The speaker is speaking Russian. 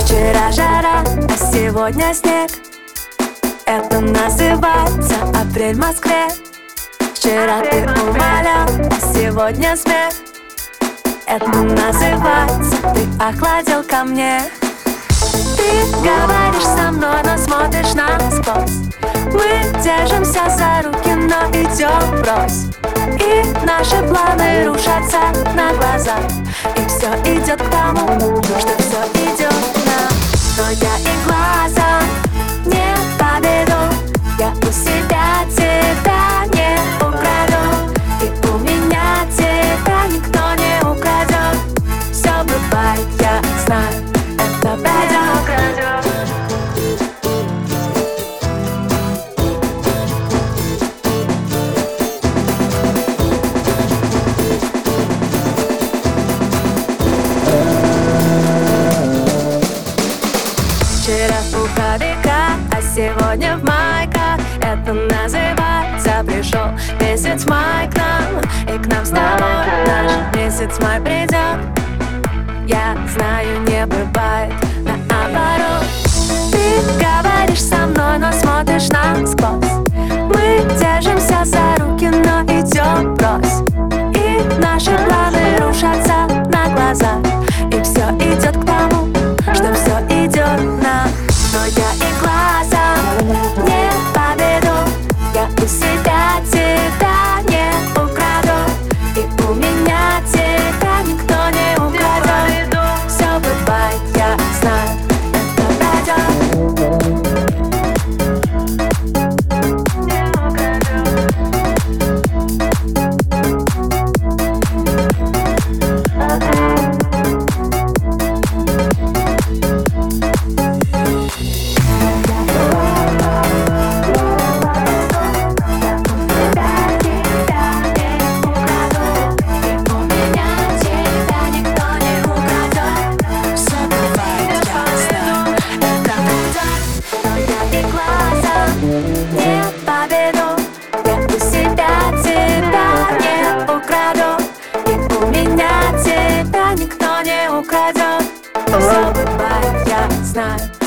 Вчера жара, а сегодня снег. Это называется апрель в Москве. Вчера ты умолял, а сегодня смех. Это называется ты охладил ко мне. Ты говоришь со мной, но смотришь насквозь Мы держимся за руки, но идем врозь Наши планы рушатся на глазах И все идет к тому, что все идет на Но я и глазом Вчера в пуховиках, а сегодня в майках Это называется пришел месяц май к нам. И к нам с тобой наш месяц май придет. Я знаю, не бывает Все бывает, я знаю